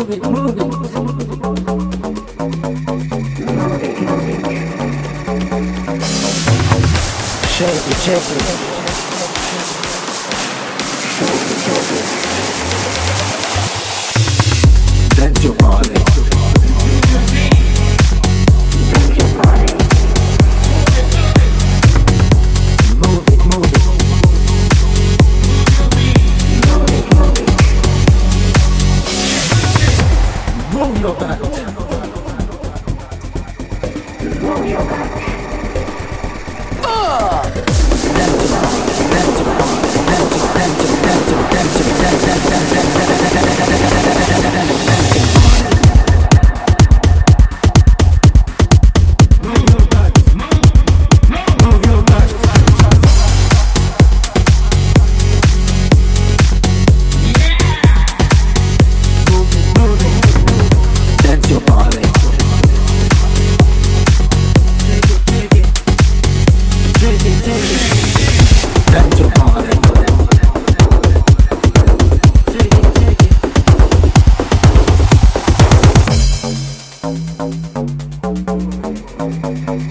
Shake it, shake it. Ugh! Thank you.